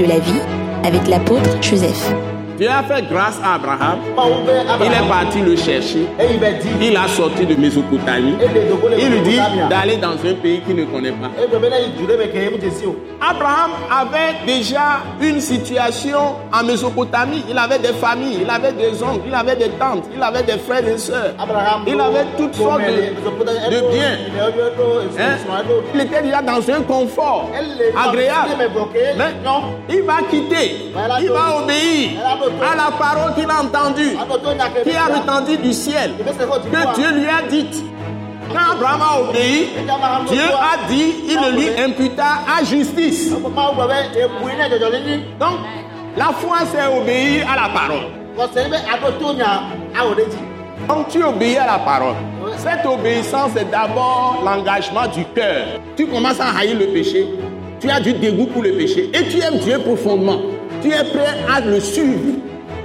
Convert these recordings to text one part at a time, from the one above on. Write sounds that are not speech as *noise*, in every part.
de la vie avec l'apôtre Joseph. Dieu a fait grâce à Abraham. Il est parti le chercher. Il a sorti de Mésopotamie. Il lui dit d'aller dans un pays qu'il ne connaît pas. Abraham avait déjà une situation en Mésopotamie. Il avait des familles, il avait des oncles, il avait des tantes, il avait des frères et sœurs. Il avait toutes sortes de, biens. Hein? Il était déjà dans un confort agréable. Mais il va quitter. Il va obéir à la parole qu'il a entendue, qui a retenu du ciel, que Dieu lui a dit. Quand Abraham a obéi, Dieu a dit, il le lui imputa à justice. Donc, la foi, c'est obéir à la parole. Donc, tu obéis à la parole. Cette obéissance est d'abord l'engagement du cœur. Tu commences à haïr le péché. Tu as du dégoût pour le péché. Et tu aimes Dieu profondément. Tu es prêt à le suivre.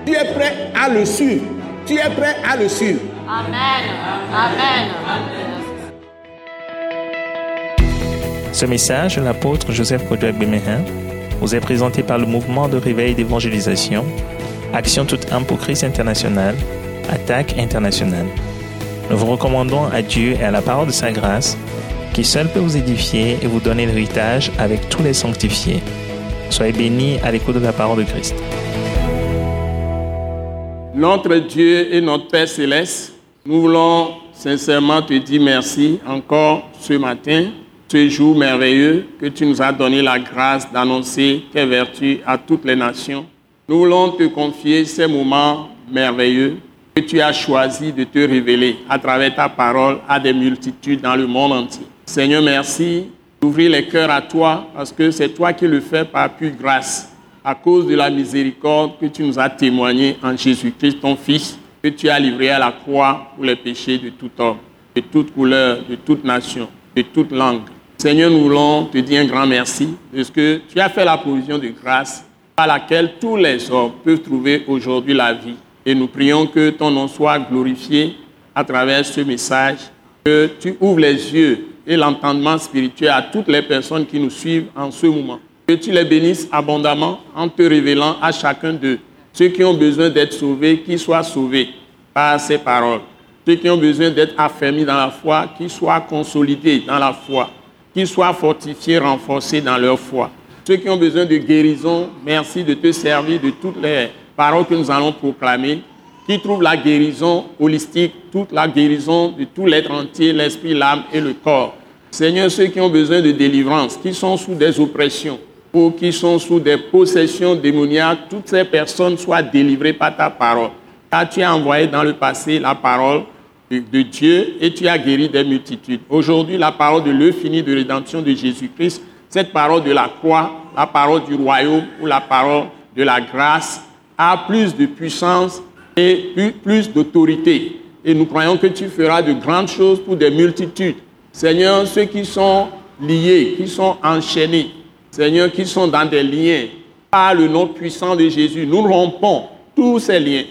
Tu es prêt à le suivre. Tu es prêt à le suivre. Amen. Amen. Ce message de l'apôtre Joseph Kodouak Bemehin vous est présenté par le mouvement de réveil d'évangélisation, Action toute âme pour Christ international, Attaque internationale. Nous vous recommandons à Dieu et à la parole de sa grâce, qui seul peut vous édifier et vous donner l'héritage avec tous les sanctifiés. Soyez bénis à l'écoute de la parole de Christ. Notre Dieu et notre Père céleste, nous voulons sincèrement te dire merci encore ce matin, ce jour merveilleux que tu nous as donné la grâce d'annoncer tes vertus à toutes les nations. Nous voulons te confier ces moments merveilleux que tu as choisi de te révéler à travers ta parole à des multitudes dans le monde entier. Seigneur, merci d'ouvrir les cœurs à toi parce que c'est toi qui le fais par pure grâce à cause de la miséricorde que tu nous as témoigné en Jésus-Christ, ton Fils, que tu as livré à la croix pour les péchés de tout homme, de toute couleur, de toute nation, de toute langue. Seigneur, nous voulons te dire un grand merci parce que tu as fait la provision de grâce par laquelle tous les hommes peuvent trouver aujourd'hui la vie. Et nous prions que ton nom soit glorifié à travers ce message, que tu ouvres les yeux et l'entendement spirituel à toutes les personnes qui nous suivent en ce moment. Que tu les bénisses abondamment en te révélant à chacun d'eux. Ceux qui ont besoin d'être sauvés, qu'ils soient sauvés par ces paroles. Ceux qui ont besoin d'être affermis dans la foi, qu'ils soient consolidés dans la foi. Qu'ils soient fortifiés, renforcés dans leur foi. Ceux qui ont besoin de guérison, merci de te servir de toutes les paroles que nous allons proclamer. Qui trouvent la guérison holistique, toute la guérison de tout l'être entier, l'esprit, l'âme et le corps. Seigneur, ceux qui ont besoin de délivrance, qui sont sous des oppressions, qui sont sous des possessions démoniaques, toutes ces personnes soient délivrées par ta parole. Car tu as envoyé dans le passé la parole de Dieu et tu as guéri des multitudes. Aujourd'hui, la parole de l'euphénie de rédemption de Jésus-Christ, cette parole de la croix, la parole du royaume ou la parole de la grâce a plus de puissance et plus d'autorité. Et nous croyons que tu feras de grandes choses pour des multitudes. Seigneur, ceux qui sont liés, qui sont enchaînés, Seigneur, qui sont dans des liens par le nom puissant de Jésus. Nous rompons tous ces liens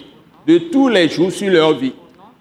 de tous les jours sur leur vie.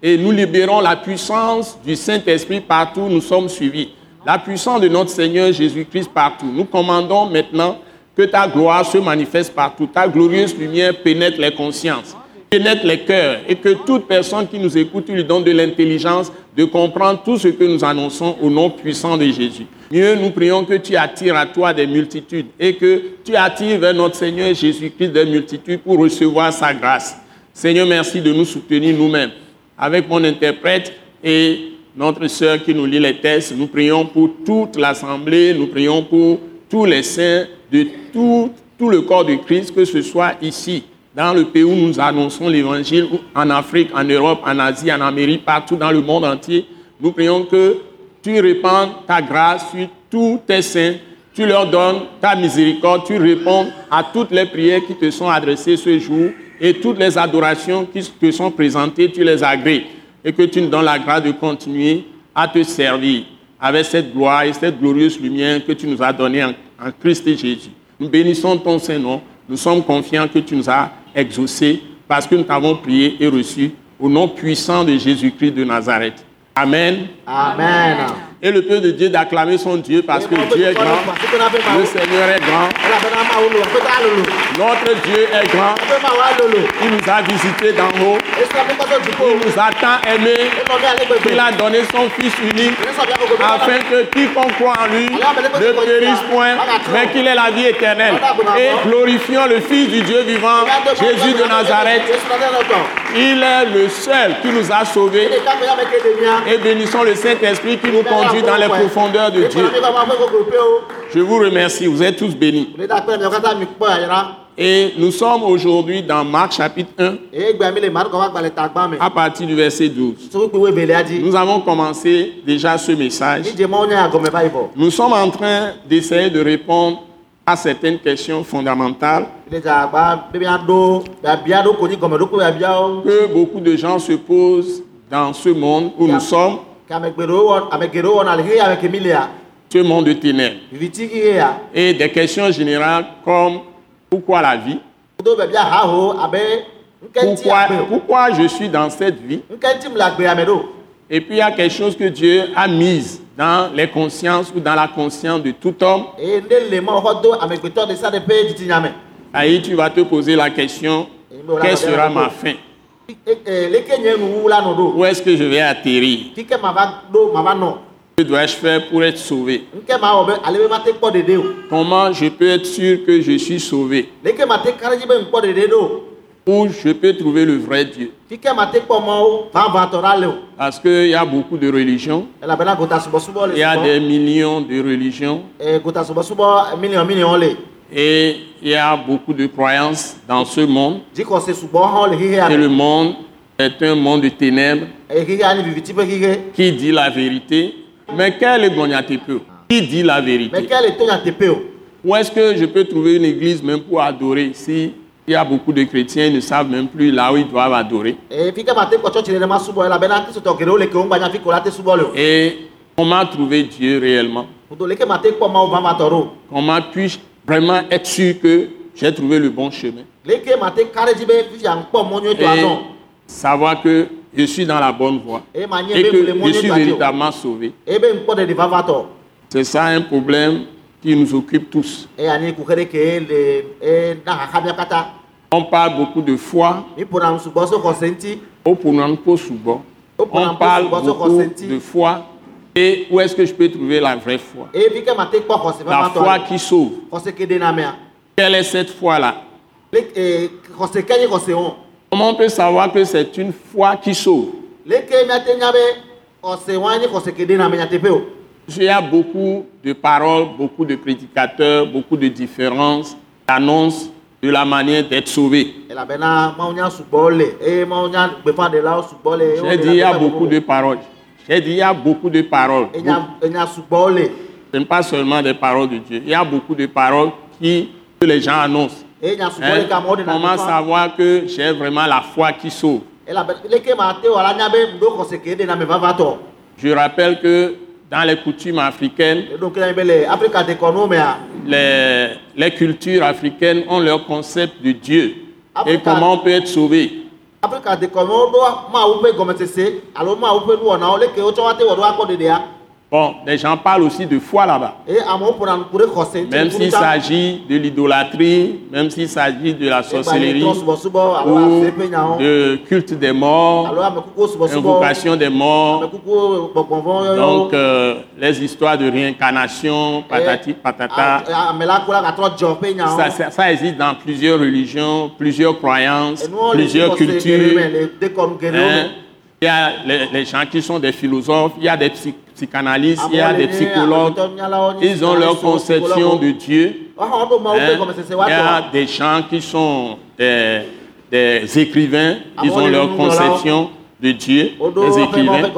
Et nous libérons la puissance du Saint-Esprit partout où nous sommes suivis. La puissance de notre Seigneur Jésus-Christ partout. Nous commandons maintenant que ta gloire se manifeste partout. Ta glorieuse lumière pénètre les consciences pénètre les cœurs et que toute personne qui nous écoute lui donne de l'intelligence de comprendre tout ce que nous annonçons au nom puissant de Jésus. Mieux, nous prions que tu attires à toi des multitudes et que tu attires vers notre Seigneur Jésus-Christ des multitudes pour recevoir sa grâce. Seigneur, merci de nous soutenir nous-mêmes. Avec mon interprète et notre sœur qui nous lit les textes, nous prions pour toute l'assemblée, nous prions pour tous les saints de tout, tout le corps de Christ, que ce soit ici dans le pays où nous annonçons l'évangile, en Afrique, en Europe, en Asie, en Amérique, partout dans le monde entier, nous prions que tu répandes ta grâce sur tous tes saints, tu leur donnes ta miséricorde, tu réponds à toutes les prières qui te sont adressées ce jour et toutes les adorations qui te sont présentées, tu les agrées et que tu nous donnes la grâce de continuer à te servir avec cette gloire et cette glorieuse lumière que tu nous as donnée en, en Christ Jésus. Nous bénissons ton Saint-Nom. Nous sommes confiants que tu nous as exaucé parce que nous t'avons prié et reçu au nom puissant de Jésus-Christ de Nazareth. Amen. Amen. Et le peuple de Dieu d'acclamer son Dieu parce que Dieu est grand. Le Seigneur est grand. Notre Dieu est grand. Il nous a visités d'en haut. Il nous a tant aimés qu'il a donné son Fils unique afin que quiconque croit en lui ne périsse point, mais qu'il ait la vie éternelle. Et glorifions le Fils du Dieu vivant, Jésus de Nazareth. Il est le seul qui nous a sauvés. Et bénissons le Saint-Esprit qui nous conduit dans les profondeurs de Dieu. mi ba ma fɛ koko pe o Je vous remercie, vous êtes tous bénis. Et nous sommes aujourd'hui dans Marc chapitre 1 eye gbɛ mi le mari kɔ va gbalẽ ta gbã me à partir du verset 12. sukukui wo evelia dzi Nous avons commencé déjà ce message. Nous sommes en train d'essayer de répondre à certaines questions fondamentales. Que beaucoup de gens se posent dans ce monde où nous sommes, ce monde de ténèbres. Et des questions générales comme pourquoi la vie? Pourquoi, pourquoi je suis dans cette vie? Et puis il y a quelque chose que Dieu a mis dans les consciences ou dans la conscience de tout homme. Ahí tu vas te poser la question, quelle sera ma fin? Où est-ce que je vais atterrir? Que dois-je faire pour être sauvé? Comment je peux être sûr que je suis sauvé? Où je peux trouver le vrai Dieu? Parce qu'il y a beaucoup de religions, il y a des millions de religions. Et il y a beaucoup de croyances dans ce monde. Et le monde est un monde de ténèbres qui dit la vérité. Mais quel est Gonyatepe Qui dit la vérité to nyateƒe o Où est-ce que je peux trouver une église même pour adorer si il y a beaucoup de chrétiens, ils ne savent même plus là où ils doivent adorer. Et comment trouver Dieu réellement Comment puis-je vraiment être sûr que j'ai trouvé le bon chemin Et savoir que je suis dans la bonne voie et que je suis véritablement sauvé. eye be ŋkpɔ ɖeɖi vavãtɔ C'est ça un problème qui nous occupe tous. e mía katã On parle beaucoup de foi, On parle beaucoup de foi. Et où est-ce que je peux trouver la vraie foi? La foi qui sauve. Quelle est cette foi-là? E Comment on peut savoir que c'est une foi qui sauve? Il y a beaucoup de paroles, beaucoup de prédicateurs, beaucoup de différences, d'annonces de la manière d'être sauvé. sugbɔ le eye J'ai dit il y a beaucoup de paroles. J'ai dit il y a beaucoup de paroles. Ce n'est pas seulement des paroles de Dieu. Il y a beaucoup de paroles qui, que les gens annoncent. Hein? Comment savoir que j'ai vraiment la foi qui sauve Je rappelle que dans les coutumes africaines, les, les cultures africaines ont leur concept de Dieu et comment on peut être sauvé. Bon, les gens parlent aussi de foi là-bas. Même s'il s'agit de l'idolâtrie, même s'il s'agit de la le sorcellerie ou de culte des morts, invocation des morts, donc euh, les histoires de réincarnation, patati patata. Nyawo Ça, ça- ça existe dans plusieurs religions, plusieurs croyances, plusieurs cultures. hein? Il y a les, gens qui sont des philosophes, il y a des psy- psychanalystes, il y a des psychologues. Ils ont leur conception de Dieu. Hein? Il y a des gens qui sont des, écrivains, ils ont le leur conception de Dieu, des écrivains.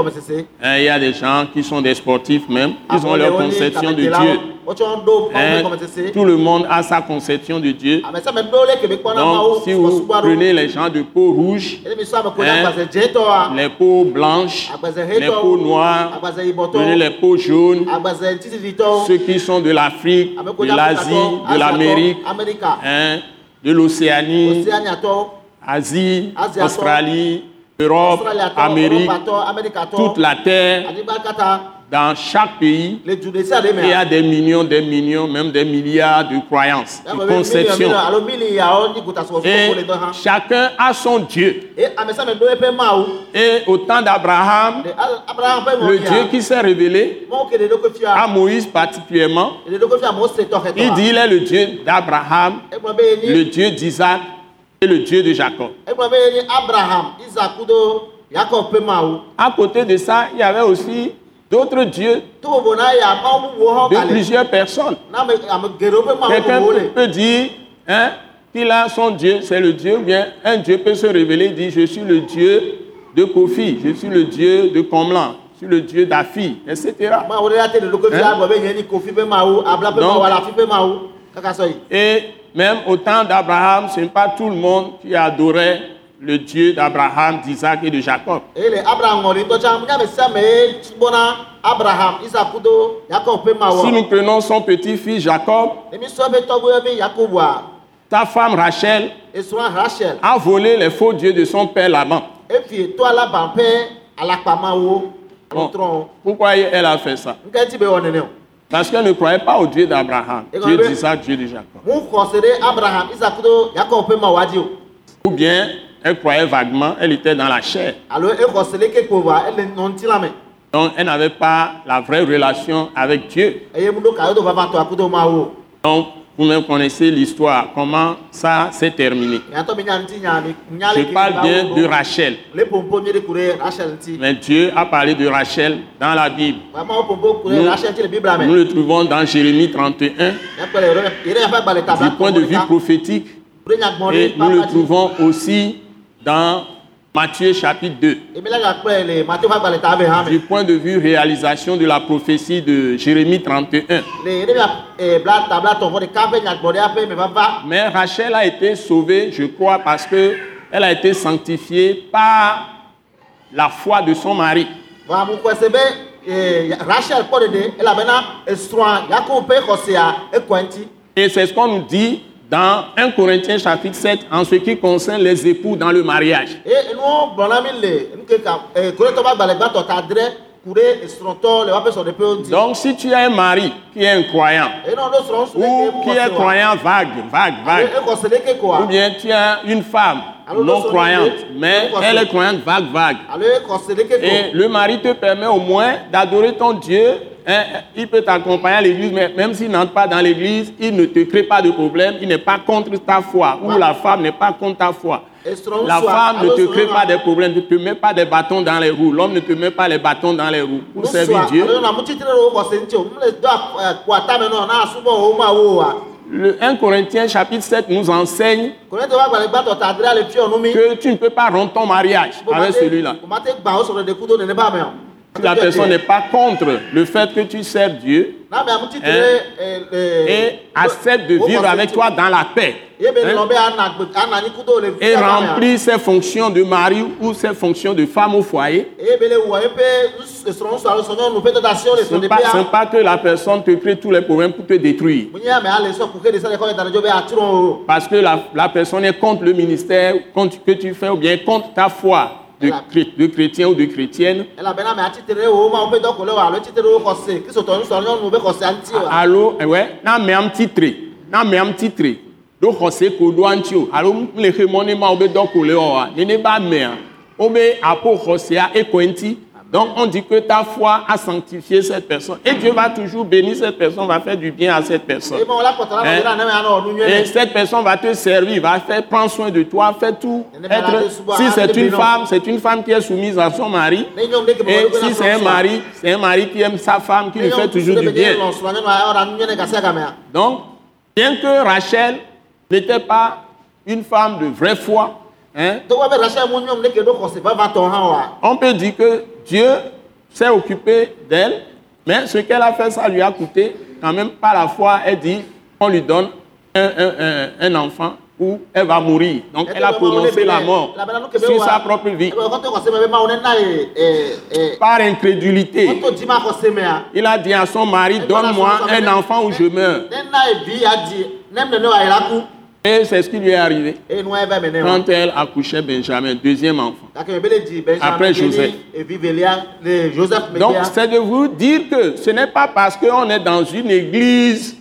Hein, Il y a des gens qui sont des sportifs même, ils ont leur conception de. Dieu. Hein, Tout le monde a sa conception de Dieu. mawu Donc, si vous prenez les gens de peau rouge, Hein, les peaux blanches, les peaux noires, prenez les peaux jaunes, ceux qui sont de l'Afrique, de l'Asie, de l'Amérique, de l'Océanie, Asie, Australie, Europe, Amérique, toute la terre, dans chaque pays, il y a des millions, des millions, même des milliards de croyances, Ya de conceptions. Et hã chacun a son Dieu. Et au temps d'Abraham, le Dieu qui s'est révélé à Moïse particulièrement, il dit il est le Dieu d'Abraham, le Dieu d'Isaac et le Dieu de Jacob. À côté de ça, il y avait aussi d'autres dieux de plusieurs personnes. mawu Quelqu'un peut, dire hein, qu'il a son Dieu, c'est le Dieu, ou bien un Dieu peut se révéler, dire je suis le Dieu de Kofi, je suis le Dieu de Comlan, je suis le Dieu d'Afi, etc. Hein? Donc- Et même au temps d'Abraham, ce n'est pas tout le monde qui adorait le Dieu d'Abraham, d'Isaac et de Jacob. Si nous prenons son petit-fils Jacob, ta femme Rachel a volé les faux dieux de son père Laban. Bon, pourquoi elle a fait ça? Parce qu'elle ne croyait pas au Dieu d'Abraham, Dieu d'Isaac, Dieu de Jacob. Ou bien elle croyait vaguement, elle était dans la chair. Donc elle n'avait pas la vraie relation avec Dieu. Donc vous-même connaissez l'histoire, comment ça s'est terminé. Je parle bien de. Rachel. Mais Dieu a parlé de Rachel dans la Bible. Nous- le Nous trouvons dans Jérémie 31, miakpɔ le yɛrɛ yaƒe agbalẽ du point de vue prophétique. Et nous le trouvons aussi dans Matthieu chapitre 2, emi la gakpɔe le mateo ƒe agbalẽ ta be hã du point de vue réalisation de la prophétie de Jérémie 31. le yɛrɛ mia eh, Mais Rachel a été sauvée, je crois, parce que elle a été sanctifiée par la foi de son mari. Et c'est ce qu'on nous dit dans 1 Corinthiens chapitre 7 en ce qui concerne les époux dans le mariage. eh, Donc si tu as un mari qui est un croyant, ou qui est croyant vague, vague, vague, ou bien tu as une femme non croyante, mais elle est croyante vague, vague. Et le mari te permet au moins d'adorer ton Dieu. Hein, il peut t'accompagner à l'église, mais même s'il n'entre pas dans l'église, il ne te crée pas de problème. Il n'est pas contre ta foi. Ou la femme n'est pas contre ta foi. La femme ne te crée pas des problèmes, ne te met pas des bâtons dans les roues. L'homme ne te met pas les bâtons dans les roues pour servir Dieu. le do akua tame nɔ na asubɔ wo mawo oa Le 1 Corinthiens chapitre 7 nous enseigne que tu ne peux pas rompre ton mariage avec celui-là. La personne n'est pas contre le fait que tu sers Dieu na mea mutitre Hein? ɖe et accepte de vivre avec toi dans la paix. be hein, et remplir ses fonctions de mari ou ses fonctions de femme au foyer. Ce n'est pas, que la personne te crée tous les problèmes pour te détruire. Parce que la, la personne est contre le ministère contre, que tu fais ou bien contre ta foi de, Voilà. chré- de chrétien ou de chrétienne. elabena ame atsitre ɖe wo mawo ƒe dɔkɔle o alo tsitre ɖe wo xɔse kristotɔ nusrɔ̃nyɔnu ƒe xɔsea ŋuti o Alo, eh ouais, na me am titre, na me am titre. Do xɔse ko do antsi o. Alo le xe mɔ ne ma wo be dɔ ko le wɔa. Nene ba mea, wo be apo xɔsea ekɔ ŋuti. Donc on dit que ta foi a sanctifié cette personne. Et Dieu va toujours bénir cette personne, va faire du bien à cette personne. Hein? Et ne cette personne va te servir, va faire prendre soin de toi, faire tout. Être, si hein, c'est une femme, c'est une femme qui est soumise à son mari. Et si c'est un mari, c'est un mari qui aime sa femme, qui lui fait toujours du bien. Donc, bien que Rachel n'était pas une femme de vraie foi, hein, on peut dire que Dieu s'est occupé d'elle, mais ce qu'elle a fait, ça lui a coûté quand même par la foi. Elle dit, on lui donne un, un- un- un enfant ou elle va mourir. Donc elle a prononcé la mort sur sa propre vie. kɔtɔ xɔse me be mawo nena ye ee Par incrédulité, mea il a dit à son mari, donne-moi un enfant ou je meurs. Et c'est ce qui lui est arrivé quand elle accouchait Benjamin, deuxième enfant. Après Joseph. Donc, c'est de vous dire que ce n'est pas parce qu'on est dans une église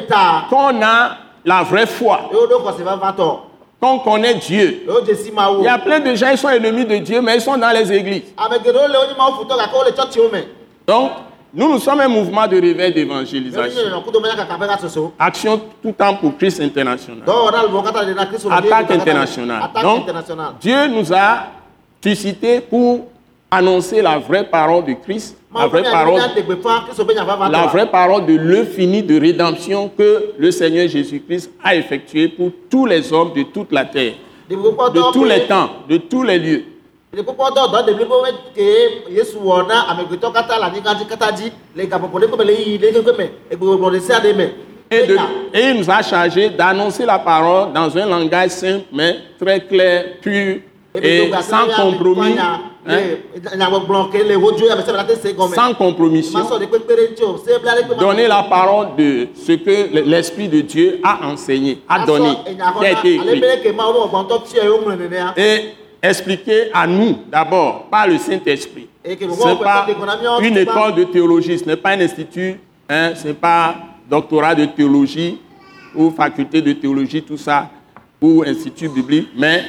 ta qu'on a la vraie foi, qu'on connaît Dieu. Il y a plein de gens qui sont ennemis de Dieu, mais ils sont dans les églises. me Donc, nous, nous sommes un mouvement de réveil d'évangélisation. Action tout temps pour Christ international. Attaque internationale. Donc, Dieu nous a suscité pour annoncer la vraie parole de Christ, la vraie parole, la vraie parole de l'infini de rédemption que le Seigneur Jésus-Christ a effectué pour tous les hommes de toute la terre, de tous les temps, de tous les lieux. Ɖekpɔkpɔ dɔ dɔ ɖevi ƒe ke yesu wɔ na amegbetɔ katã le anyigba dzi katã dzi le gaƒoƒo ɖe ƒe me le yiyi ɖe ƒe me egbegblɔ ɖe sia ɖe me Et, de- et il nous a chargé d'annoncer la parole dans un langage simple, mais très clair, pur et sans compromis, hein, sans compromission. Donner la parole de ce que l'Esprit de Dieu a enseigné, a donné, qui a été écrit. nenea Et expliquer à nous d'abord par le Saint-Esprit. Et que Ce n'est pas une école de théologie, ce n'est pas un institut, hein, ce n'est pas doctorat de théologie ou faculté de théologie, tout ça, ou institut biblique, mais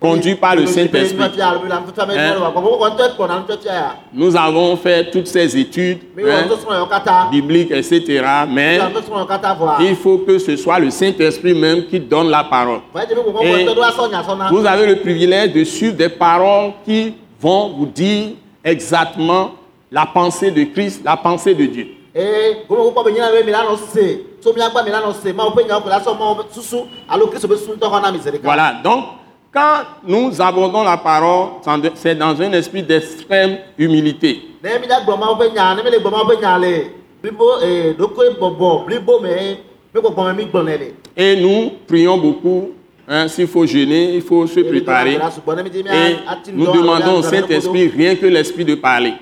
conduit par le Saint-Esprit. Nous avons fait toutes ces études hein, bibliques, etc. Mais il faut que ce soit le Saint-Esprit même qui donne la parole. Vous avez le privilège de suivre des paroles qui vont vous dire exactement la pensée de Christ, la pensée de Dieu. Voilà, donc quand nous abordons la parole, c'est dans un esprit d'extrême humilité. Et nous prions beaucoup. hein, S'il faut jeûner, il faut se préparer. Et nous demandons au Saint-Esprit rien que l'esprit de parler.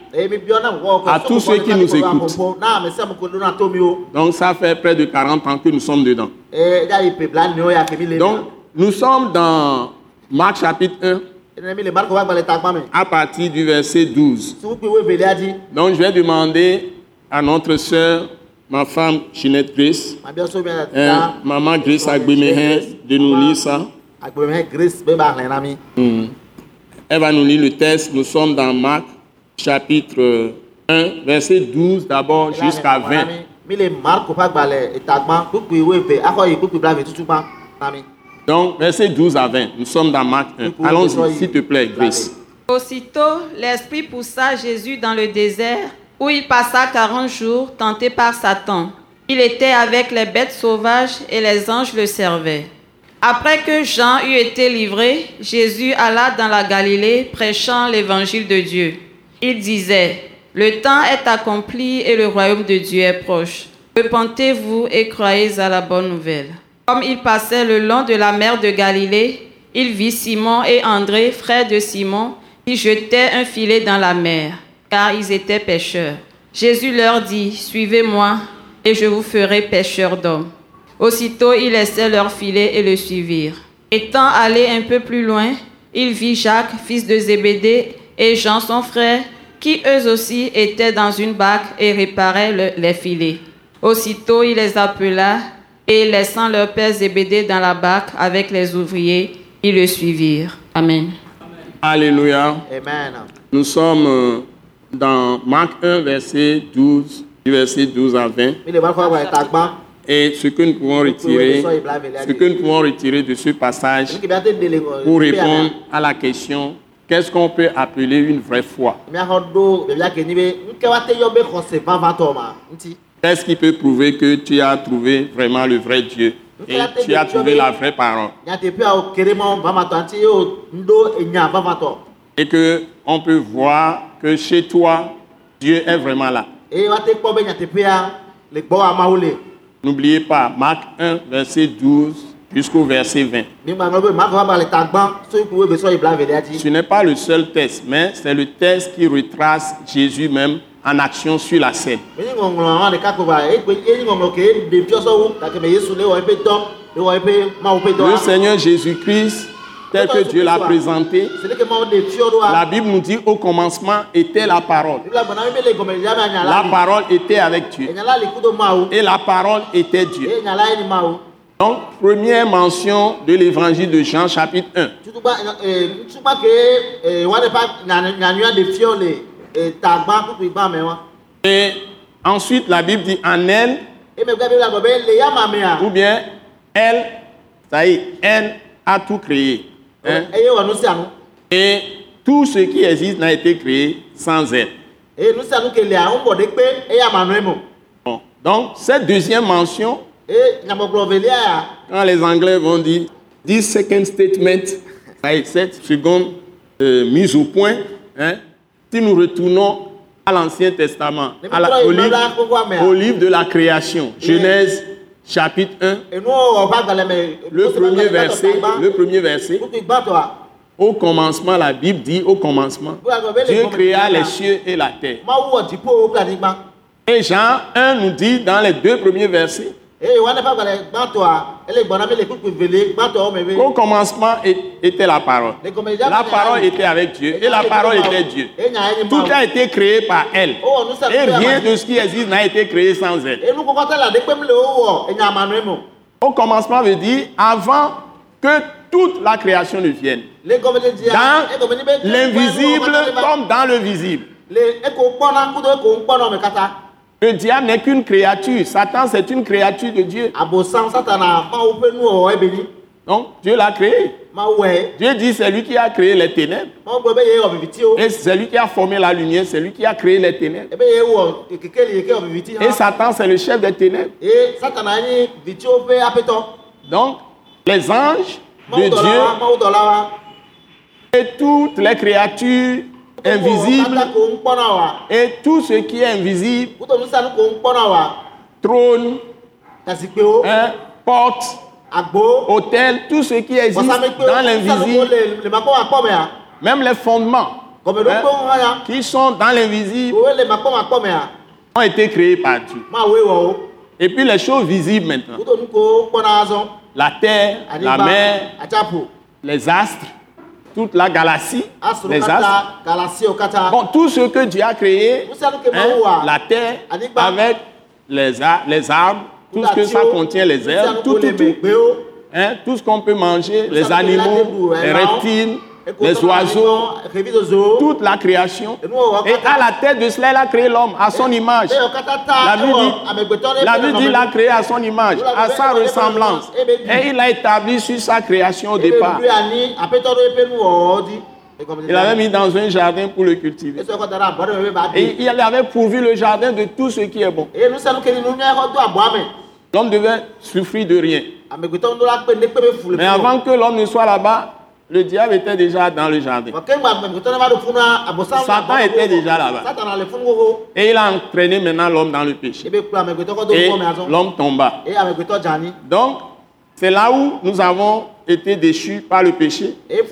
À tous ceux qui nous écoutent. wo. Donc ça fait près de 40 ans que nous sommes dedans. Donc nous sommes dans Marc chapitre 1 ne mi le mariko wa gbalẽ ta gbã me. à partir du verset 12. sukukui wo evelia dzi. Donc je vais demander à notre sœur, ma femme Ginette Grace, hein, maman Grace Agbemehen, de nous lire ça. Hmm. Elle va nous lire le texte. Nous sommes dans Marc chapitre 1, verset 12 d'abord jusqu'à 20. Donc verset 12 à 20. Nous sommes dans Marc 1. Allons-y, s'il te plaît, Grace. Aussitôt, l'Esprit poussa Jésus dans le désert, où il passa quarante jours, tenté par Satan. Il était avec les bêtes sauvages et les anges le servaient. Après que Jean eut été livré, Jésus alla dans la Galilée prêchant l'évangile de Dieu. Il disait, Le temps est accompli et le royaume de Dieu est proche. Repentez-vous et croyez à la bonne nouvelle. Comme il passait le long de la mer de Galilée, il vit Simon et André, frères de Simon, qui jetaient un filet dans la mer, car ils étaient pêcheurs. Jésus leur dit, Suivez-moi, et je vous ferai pêcheurs d'hommes. Aussitôt, ils laissèrent leur filet et le suivirent. Étant allé un peu plus loin, il vit Jacques, fils de Zébédée, et Jean, son frère, qui eux aussi étaient dans une barque et réparaient le- les filets. Aussitôt, il les appela, et laissant leur père Zébédée dans la barque avec les ouvriers, ils le suivirent. Amen. Alléluia. amen. Nous sommes euh, dans Marc 1, verset 12, du verset 12 à 20. mi le mariko ƒe agbalẽ ta gbã. Et ce que nous pouvons retirer, ce que nous pouvons retirer de ce passage pour répondre mea, à la question qu'est-ce qu'on peut appeler une vraie foi? Qu'est-ce qui peut prouver que tu as trouvé vraiment le vrai Dieu et tu as trouvé la vraie parole? et que on peut voir que chez toi Dieu est vraiment là. N'oubliez pas Marc 1 verset 12 jusqu'au verset 20. mi gba ŋlɔ be mariko ƒe agbalẽ ta gbã sukukui wo eve sɔ yi bla velia dzi. Ce n'est pas le seul texte, mais c'est le texte qui retrace Jésus même en action sur la scène. le Seigneur Jésus-Christ, tel que Dieu l'a présenté, la Bible nous dit au commencement était la parole. la parole était avec Dieu. Et la parole était Dieu. Donc, première mention de l'évangile de Jean, chapitre 1. Et ensuite, la Bible dit en elle, ou bien elle, ça y est, elle a tout créé. hein. Et tout ce qui existe n'a été créé sans elle. Bon. Donc, cette deuxième mention, quand les Anglais vont dire this second statement, ça y est, cette seconde euh, mise au point, hein, si nous retournons à l'Ancien Testament, à la- au, livre, au livre de la création, Genèse chapitre 1, enu wɔ ɔba gbalẽ me le premier verset, le premier verset, au commencement, la Bible dit au commencement, Dieu créa les cieux et la terre. Et Jean 1 nous dit dans les deux premiers versets be qu'au commencement était la parole. La parole était avec Dieu et la le parole était Dieu. Tout a été créé par elle. nu Et rien de ce qui existe n'a été créé sans elle. emo Au commencement veut dire avant que toute la création ne vienne. Dans l'invisible comme dans le visible. Le diable n'est qu'une créature. Satan, c'est une créature de Dieu. Donc, Dieu l'a créé. Dieu dit c'est lui qui a créé les ténèbres. vivitiwo Et c'est lui qui a formé la lumière. C'est lui qui a créé les ténèbres. Et Satan, c'est le chef des ténèbres. Donc, les anges de Dieu et toutes les créatures wa et tout ce qui est invisible, trône, hein, porte, hôtel, tout ce qui existe dans l'invisible, même les fondements ya qui sont dans l'invisible ont été créés par Dieu. Et puis les choses visibles maintenant, la terre, la mer, les astres, toute la galaxie, les astres. Bon, tout ce que Dieu a créé, hein, la terre, avec les, ar- les arbres, tout ce que ça contient, les herbes, tout, hein, tout ce qu'on peut manger, les animaux, les reptiles, les oiseaux, toute la création. Et à la tête de cela, il a créé l'homme à son image. La Bible dit, ɖe la créé à son image, à sa ressemblance. Et il a établi sur sa création au départ. Il avait mis dans un jardin pour le cultiver. Et il avait pourvu le jardin de tout ce qui est bon. L'homme devait souffrir de rien. la le Mais avant que l'homme ne soit là-bas, le diable était déjà dans le jardin. Satan était déjà là-bas. Et il a entraîné maintenant l'homme dans le péché. Et l'homme tomba. Donc, c'est là où nous avons été déchus par le péché. Et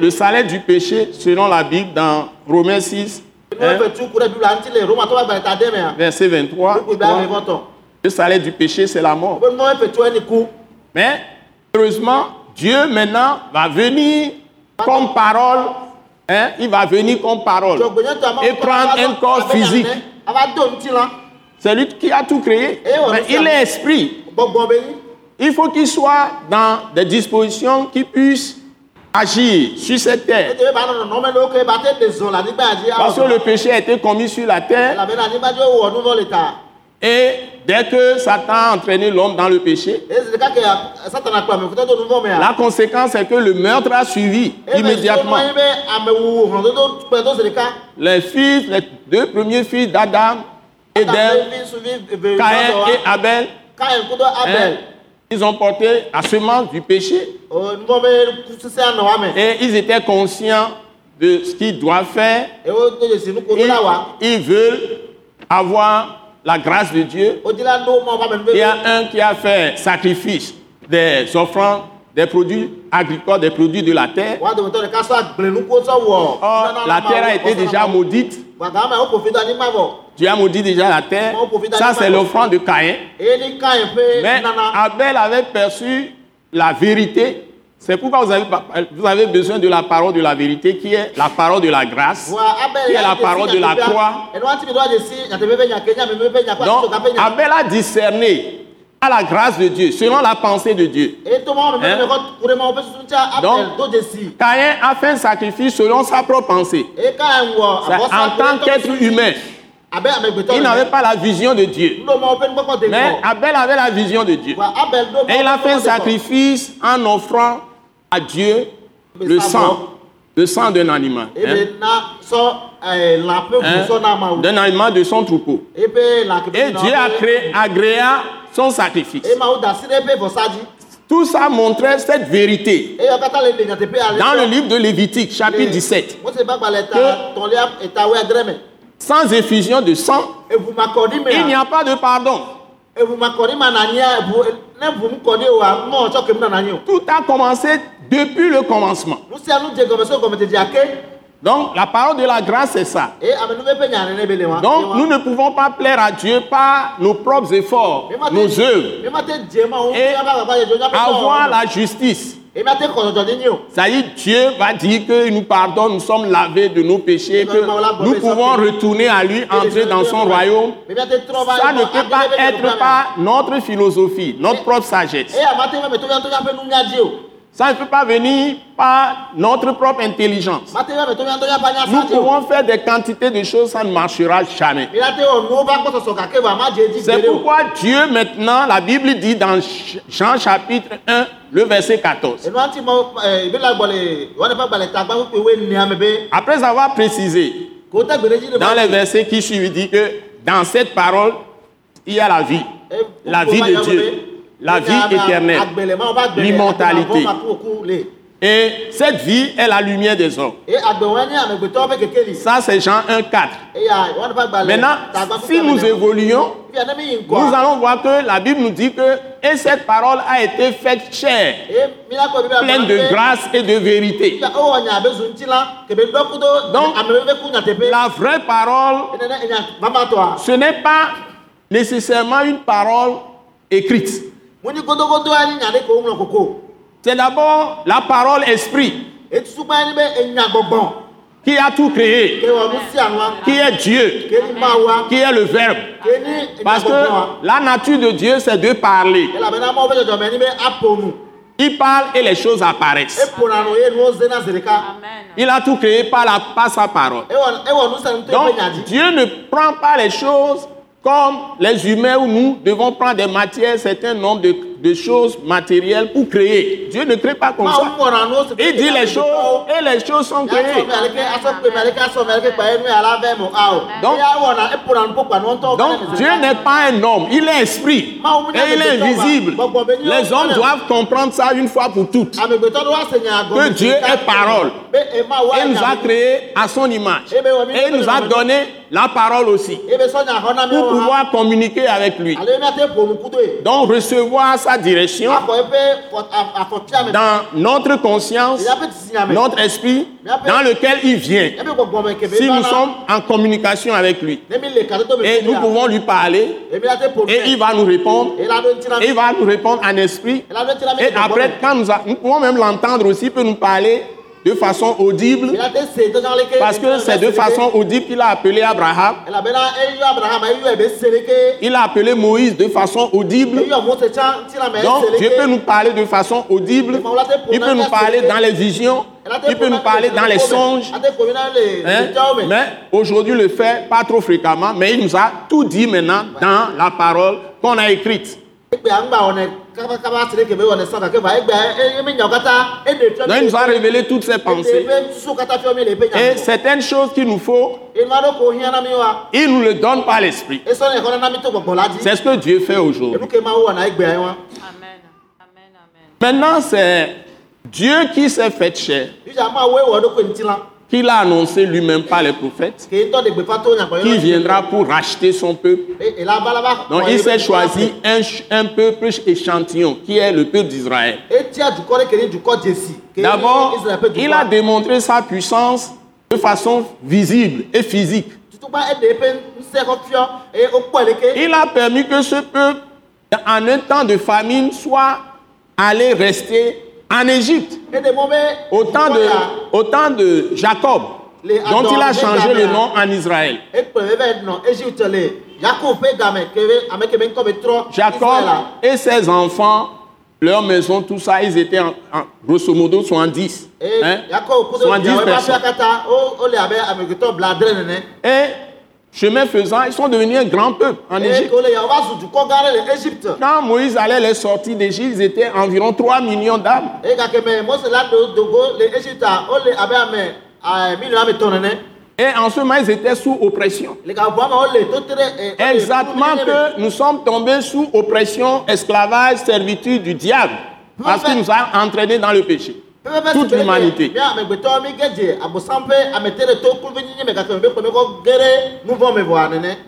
le salaire du péché, selon la Bible, dans Romains 6, nu hein, de mea verset 23, kpukpu bla ame vɔtɔ le salaire du péché, c'est la mort. Mais, heureusement, Dieu maintenant va venir comme parole. hein, il va venir comme parole. Et prendre un corps physique. do ŋutilã C'est lui qui a tout créé. Mais il est esprit. gbɔgbɔ be nyi Il faut qu'il soit dans des dispositions qui puissent agir sur cette terre. dzi Parce que le péché a été commis sur la terre. Et dès que Satan a entraîné l'homme dans le péché, mea la conséquence c'est que le meurtre a suivi immédiatement. anyi be amewuwu hlɔdodo kpe do zi ɖeka Les fils, les deux premiers fils d'Adam et d'Ève, suvi eve Caïn et Abel, hein, ils ont porté la semence du péché. O nuvɔ be sise anɔ wa me et ils étaient conscients de ce qu'ils doivent faire. la wa ils veulent avoir la grâce de Dieu. Il y a un qui a fait sacrifice des offrandes, des produits agricoles, des produits de la terre. Or, la terre a été déjà maudite. gbagama me woƒo fi do anyigba vɔ Dieu a maudit déjà la terre. Ça, c'est l'offrande de Caïn. Mais. Abel avait perçu la vérité. C'est pourquoi vous avez, vous avez besoin de la parole de la vérité, qui est la parole de la grâce. Qui est la parole de la croix. Donc. Abel a discerné à la grâce de Dieu, selon la pensée de Dieu. Hein? Donc-. Caïn a fait un sacrifice selon sa propre pensée. En tant qu'être humain, il n'avait pas la vision de Dieu. Mais. Abel avait la vision de Dieu. Et il a fait un sacrifice en offrant à Dieu le sang, le sang d'un animal. Hein, eh pe hein, d'un animal de son troupeau. E ke Et Dieu a créé, agréa son sacrifice. Tout ça montrait cette vérité. Dans le livre de Lévitique, chapitre 17, Mo se ba gba le ta ton le eta we adreme. sans effusion de sang, il n'y a pas de pardon. E vous m'accordez ma nania e vous ne vous me connaissez wa mo so ke mi na nanyo. Tout a commencé depuis le commencement. Donc, la parole de la grâce, c'est ça. Wa. Donc, nous ne pouvons pas plaire à Dieu par nos propres efforts, nos œuvres, Et avoir la justice. E est, Dieu va dire qu'il nous pardonne, nous sommes lavés de nos péchés, que nous pouvons retourner à lui, entrer dans son royaume. Ça ne peut pas être par notre philosophie, notre propre sagesse. Ça ne peut pas venir par notre propre intelligence. Nous pouvons faire des quantités de choses, ça ne marchera jamais. C'est pourquoi Dieu maintenant, la Bible dit dans Jean chapitre 1, le verset 14. Enu anti mo e be la gbo le wa ne pa gba le ta gba pe we ni ame be. Après avoir précisé dans les versets qui suivent, il dit que dans cette parole, il y a la vie, la vie de Dieu, la vie éternelle, l'immortalité. Et cette vie est la lumière des hommes. Ça, c'est Jean 1, 4. Maintenant, si nous évoluons, nous allons voir que la Bible nous dit que et cette parole a été faite chair, pleine de grâce et de vérité. La vraie parole, ce n'est pas nécessairement une parole écrite. C'est d'abord la parole esprit qui a tout créé, qui est Dieu, qui est le Verbe. Parce que la nature de Dieu, c'est de parler. Il parle et les choses apparaissent. Il a tout créé par, la, par sa parole. Donc, Dieu ne prend pas les choses comme les humains nous devons prendre des matières, certain nombre de, de choses matérielles pour créer. Dieu ne crée pas comme ça. Il dit les choses et les choses sont créées. Donc Dieu n'est pas un homme, il est esprit et il est invisible. Les hommes doivent comprendre ça une fois pour toutes. Que Dieu est parole. Il nous a créés à son image. Et il nous a donné la parole aussi pour pouvoir communiquer avec lui. Donc recevoir sa direction dans notre conscience, notre esprit, dans lequel il vient. Si nous sommes en communication avec lui. Et nous pouvons lui parler et il va nous répondre. Et il va nous répondre en esprit. Et après, quand nous, a- nous pouvons même l'entendre aussi, il peut nous parler de façon audible. Parce que c'est de façon audible qu'il a appelé Abraham. Il a appelé Moïse de façon audible. Donc Dieu peut nous parler de façon audible. Il peut nous parler dans les visions. Il peut nous parler dans les songes. Hein? Mais aujourd'hui, il le fait pas trop fréquemment. Mais il nous a tout dit maintenant dans la parole qu'on a écrite. Donc il nous a révélé toutes ses pensées. Et certaines choses qu'il nous faut, il nous le donne par l'esprit. C'est ce que Dieu fait aujourd'hui. Amen. Amen. Amen. Maintenant, c'est Dieu qui s'est fait chair, qu'il a annoncé lui-même par les prophètes, qui viendra pour racheter son peuple. Donc il s'est choisi un, un peuple échantillon, qui est le peuple d'Israël. D'abord, il a démontré sa puissance de façon visible et physique. Il a permis que ce peuple, en un temps de famine, soit allé rester en Égypte. Au temps de, au temps de Jacob, dont il a changé le nom en Israël. Jacob et ses enfants, leur maison, tout ça, ils étaient en, en- grosso modo 70. eye hein, Yakob kudo 70 viawo ƒe personnes. afia katã wo wole abe amegbetɔ bladre nene Et chemin faisant, ils sont devenus un grand peuple en Égypte. Quand Moïse allait les sortir d'Égypte, ils étaient environ 3 millions d'âmes. Et en ce moment, ils étaient sous oppression. Exactement que nous sommes tombés sous oppression, esclavage, servitude du diable. Parce qu'il nous a entraînés dans le péché. Toute l'humanité.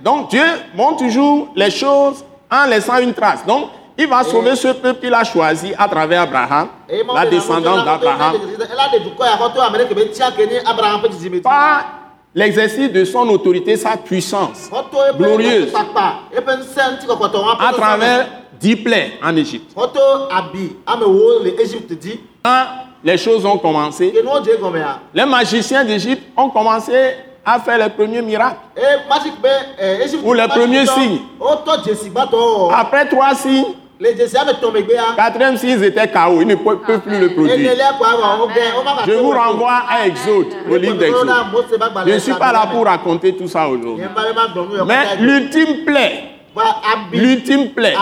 Donc Dieu montre toujours les choses en laissant une trace. Donc il va sauver ce peuple qu'il a choisi à travers Abraham, la descendance d'Abraham, par l'exercice de son autorité, sa puissance, glorieuse, à travers dix plaies en Égypte. Quand les choses ont commencé, les magiciens d'Égypte ont commencé à faire les premiers miracles. eh, Ou les premiers signes. gbãtɔwo wɔ Après trois signes, megbea quatrième signe, ils étaient KO. Ils ne peuvent plus le produire. ma Je vous renvoie à Exode, au livre d'Exode. Je ne suis pas là pour raconter tout ça aujourd'hui. Mais l'ultime plaie, l'ultime plaie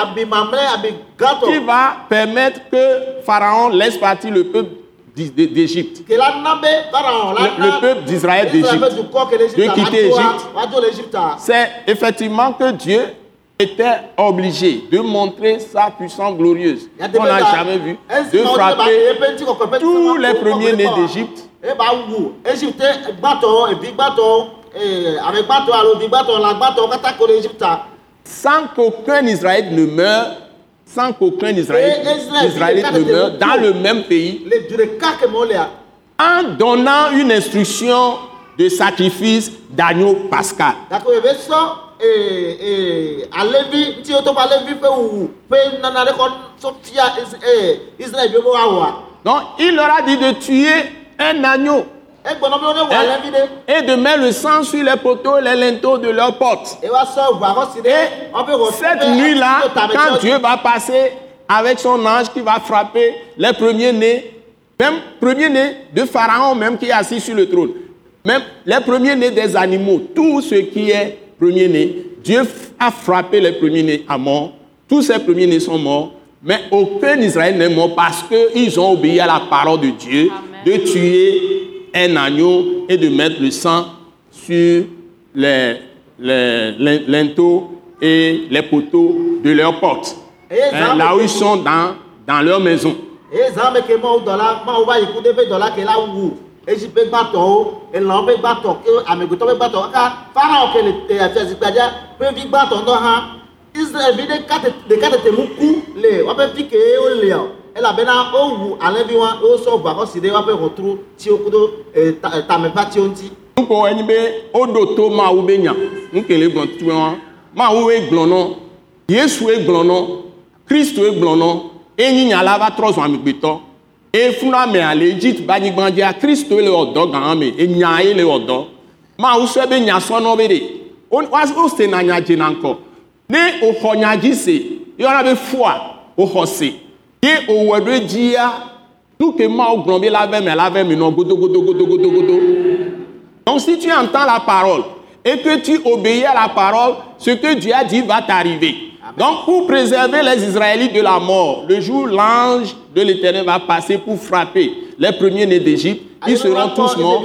qui va permettre que Pharaon laisse partir le peuple d'Égypte. Le- le peuple d'Israël d'Égypte. De quitter adoa, Égypte. wado le Égypte C'est effectivement que Dieu était obligé de montrer sa puissance glorieuse qu'on n'a jamais vue, de frapper tous les premiers-nés d'Égypte sans qu'aucun Israélite ne meure, sans qu'aucun Israélite, Israélite ne meure dans le même pays, en donnant une instruction de sacrifice d'agneau pascal. Donc, il leur a dit de tuer un agneau et de mettre le sang sur les poteaux les linteaux de leurs portes. Et cette nuit-là, quand Dieu va passer avec son ange qui va frapper les premiers-nés, même premiers-nés de Pharaon même qui est assis sur le trône, même les premiers-nés des animaux, tout ce qui est premier-né, Dieu a frappé les premiers-nés à mort. Tous ces premiers-nés sont morts, mais aucun Israël n'est mort parce qu'ils ont obéi à la parole de Dieu de tuer un agneau et de mettre le sang sur les, les, les linteaux et les poteaux de leurs portes, hein, là où ils sont dans, dans leur maison. Eye zã me ke mawu dɔ la mawu va yi ku ɖe ƒe dɔ la ke la wu Égypte ƒe gbãtɔwo elãwo ƒe gbãtɔ ke amegbetɔ ƒe gbãtɔ kaka Pharaon ke le te afia zikpui dzia ƒe vi gbãtɔ ŋdɔ hã Israel vi ɖeka te- ɖeka tete mu ku le woaƒe fi ke wolea o elabena wowu alẽvi wa wosɔ ʋua kɔ si ɖe woaƒe ʋɔtru tiwo kudo eh, ta- eh, tameƒã tiwo ŋuti Nukɔ enyi be woɖo to Mawu be nya, nkele gblɔ tutu wa, Mawu e gblɔ nɔ, Yesu e gblɔ nɔ, Kristo e gblɔ nɔ, enyi nya la va trɔ zɔ amegbetɔ. Efuna me ale Egypt ba anyigba dzia, Kristo le wɔdɔ gã me, enya ye le wɔdɔ. Mawu sɔ be nya sɔ nɔ be de, wo wa- wosena nya dzena ŋkɔ. Ne wòxɔ nya dzi se, yɔna be fua, wòxɔ se. Ye wòwɔ ɖo edzia, nu ke Mawu gblɔ be la vɛ me la vɛ nɔ. Donc si tu entends la parole et que tu obéis à la parole, ce que Dieu a dit va t'arriver. Donc pour préserver les Israélites de la mort, le jour l'ange de l'Éternel va passer pour frapper les premiers-nés d'Égypte, ils seront tous morts.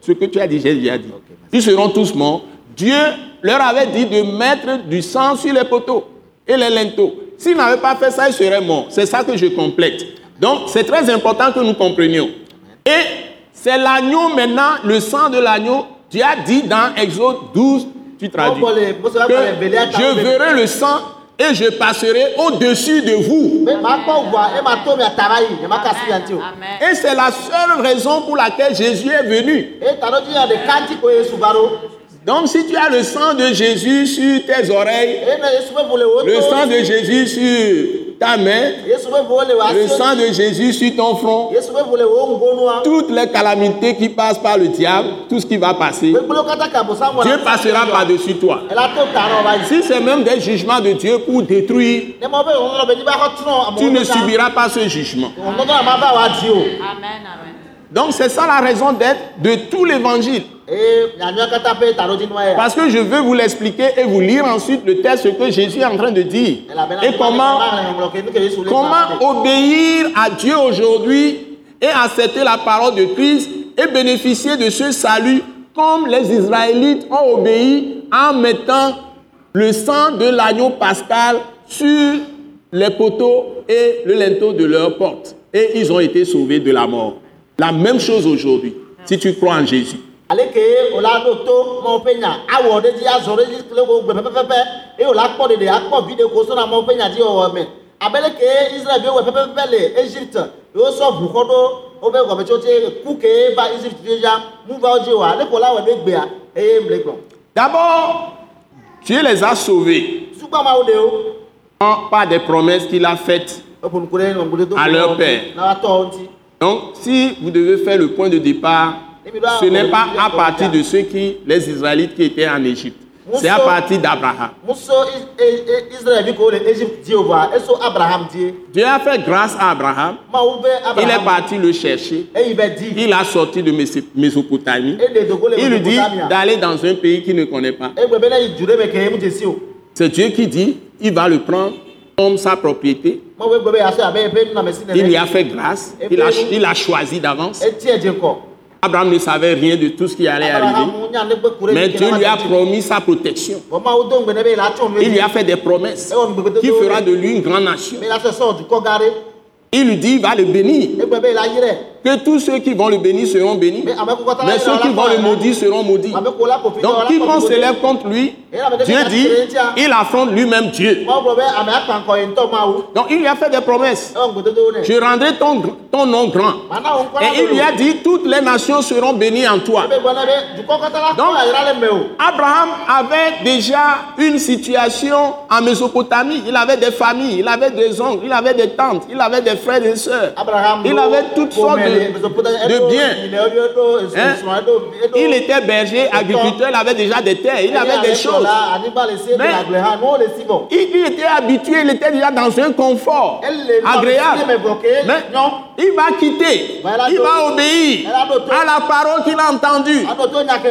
Ce que tu as dit, j'ai déjà dit. Ils seront tous morts. Dieu leur avait dit de mettre du sang sur les poteaux et les linteaux. S'ils n'avaient pas fait ça, ils seraient morts. C'est ça que je complète. Donc c'est très important que nous comprenions. Et c'est l'agneau maintenant, le sang de l'agneau. Dieu a dit dans Exode 12, tu traduis, que je verrai le sang et je passerai au-dessus de vous. Et c'est la seule raison pour laquelle Jésus est venu. Donc si tu as le sang de Jésus sur tes oreilles, ʋu le sang de. Jésus sur ta main, le sang de Jésus sur ton front, toutes les calamités qui passent par le diable, tout ce qui va passer, Dieu passera par-dessus toi. Si c'est même des jugements de Dieu pour détruire, tu ne katã. subiras pas ce jugement. Amen, amen. Donc c'est ça la raison d'être de tout l'évangile. Parce que je veux vous l'expliquer et vous lire ensuite le texte que Jésus est en train de dire. Et comment, comment obéir à Dieu aujourd'hui et accepter la parole de Christ et bénéficier de ce salut comme les Israélites ont obéi en mettant le sang de l'agneau pascal sur les poteaux et le linteau de leur porte. Et ils ont été sauvés de la mort. La même chose aujourd'hui, si tu crois en Jésus. Ale ke wòla ɖo to ƒe nya awɔ ɖe dzi azɔ ɖe dzi kple wo gbe pɛpɛpɛpɛ eye wòla kpɔ ɖeɖe akpɔ vi ɖe ko sɔna mɔ ƒe nya dzi wɔwɔ me abe leke israelviwo wɔ pɛpɛpɛpɛ le egypte yewo sɔ ʋu xɔ ɖo woƒe gɔmetsotse ku ke va egypte dzi dza nu va wo dzi o ale ko la wɔ ɖe gbea eye mle gblɔ D'abord, Dieu les a sauvés. Non par des promesses qu'il a faites. À leur père. Donc, si vous devez faire le point de départ, ce n'est pas à partir de ceux qui, les Israélites qui étaient en Égypte. C'est à partir d'Abraham. E- E- Dieu a fait grâce à Abraham. Il est parti le chercher. Il a sorti de Mésopotamie. Il lui dit d'aller dans un pays qu'il ne connaît pas. C'est Dieu qui dit, il va le prendre comme sa propriété. Il lui a fait grâce. Il a, il a choisi d'avance. Abraham ne savait rien de tout ce qui allait arriver. Mais Dieu lui a promis sa protection. Il lui a fait des promesses qui fera de lui une grande nation. Il lui dit, va le bénir. egbe be la yi ɖe Que tous ceux qui vont le bénir seront bénis. Mais ceux qui vont le maudire seront maudits. Donc, quiconque s'élève contre lui, Dieu dit, il affronte lui-même Dieu. mawu Donc, il lui a fait des promesses. Je rendrai ton, ton nom grand. Et il lui a dit, toutes les nations seront bénies en toi. ebe gbɔ ne be dukɔ kɔta la Donc- Abraham avait déjà une situation en Mésopotamie. Il avait des familles, il avait des oncles, il avait des tantes, il avait des frères et sœurs. Il avait toutes sortes de, biens. Hein? Il était berger, agriculteur, il avait déjà des terres, il avait des choses. Mais-. Il, était habitué, il était déjà dans un confort agréable. mais il va quitter, il va obéir à la parole qu'il a entendue,